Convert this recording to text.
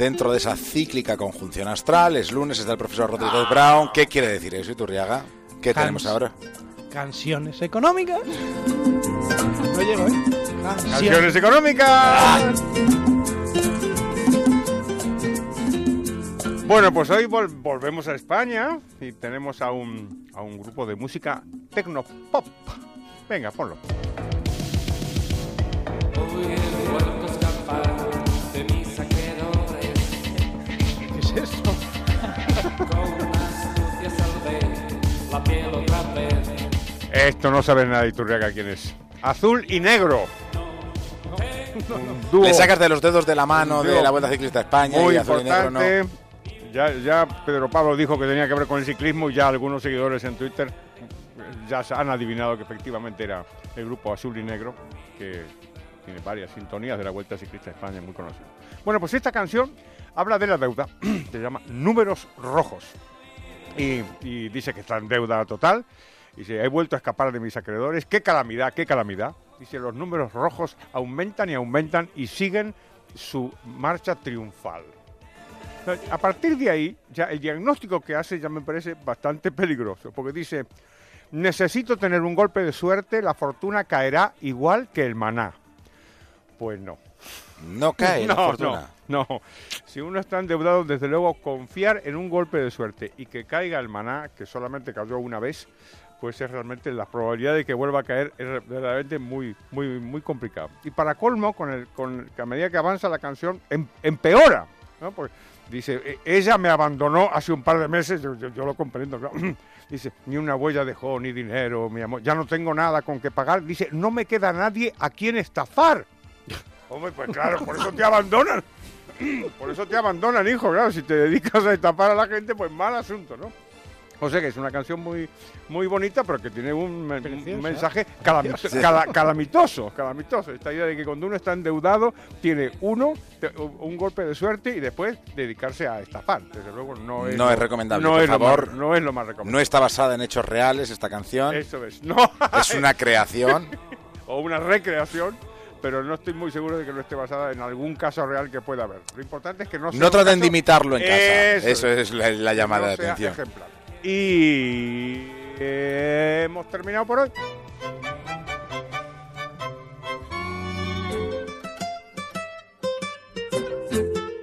dentro de esa cíclica conjunción astral. Es lunes, está el profesor Rodríguez Brown. ¿Qué quiere decir eso, Iturriaga? ¿Qué tenemos ahora? Canciones económicas. No llego, ¿eh? Canciones económicas. Bueno, pues hoy vol- volvemos a España y tenemos a un, a un grupo de música tecnopop. Venga, ponlo. ¿Qué Esto no sabe nada de Iturriaga quién es. Azul y negro. Dúo Le sacas de los dedos de la mano de la Vuelta Ciclista a España muy y azul y negro no. importante. Ya, ya Pedro Pablo dijo que tenía que ver con el ciclismo y ya algunos seguidores en Twitter ya se han adivinado que efectivamente era el grupo Azul y Negro, que tiene varias sintonías de la Vuelta Ciclista a España, muy conocido. Bueno, pues esta canción habla de la deuda, se llama Números Rojos. Y, dice que está en deuda total. Dice, he vuelto a escapar de mis acreedores. ¡Qué calamidad, qué calamidad! Dice, los números rojos aumentan y aumentan y siguen su marcha triunfal. A partir de ahí, ya el diagnóstico que hace ya me parece bastante peligroso, porque dice, necesito tener un golpe de suerte, la fortuna caerá igual que el maná. Pues no. No cae la fortuna. No, no. Si uno está endeudado, desde luego, confiar en un golpe de suerte y que caiga el maná, que solamente cayó una vez, pues es realmente la probabilidad de que vuelva a caer es verdaderamente muy, muy, muy complicado. Y para colmo, con el, con que a medida que avanza la canción, em- empeora, ¿no? Porque dice, "E- ella me abandonó hace un par de meses, yo, yo- yo lo comprendo, claro. Dice, ni una huella dejó, ni dinero, mi amor, ya no tengo nada con que pagar. Dice, no me queda nadie a quien estafar. Hombre, pues claro, por eso te abandonan. Por eso te abandonan, hijo, claro. Si te dedicas a estafar a la gente, pues mal asunto, ¿no? O sea que es una canción muy, muy bonita, pero que tiene un, me- un Preciosa. mensaje calami- cala- calamitoso, calamitoso. Esta idea de que cuando uno está endeudado, tiene uno, un golpe de suerte y después dedicarse a estafar. Desde luego no es, No lo- es recomendable, No por es, lo favor. más, no es lo más recomendable. No está basada en hechos reales esta canción. Eso es. No. Es una creación. o una recreación, pero no estoy muy seguro de que no esté basada en algún caso real que pueda haber. Lo importante es que no sea No traten de imitarlo en casa. Eso Eso, es. la, llamada no de atención. ejemplar. Y hemos terminado por hoy.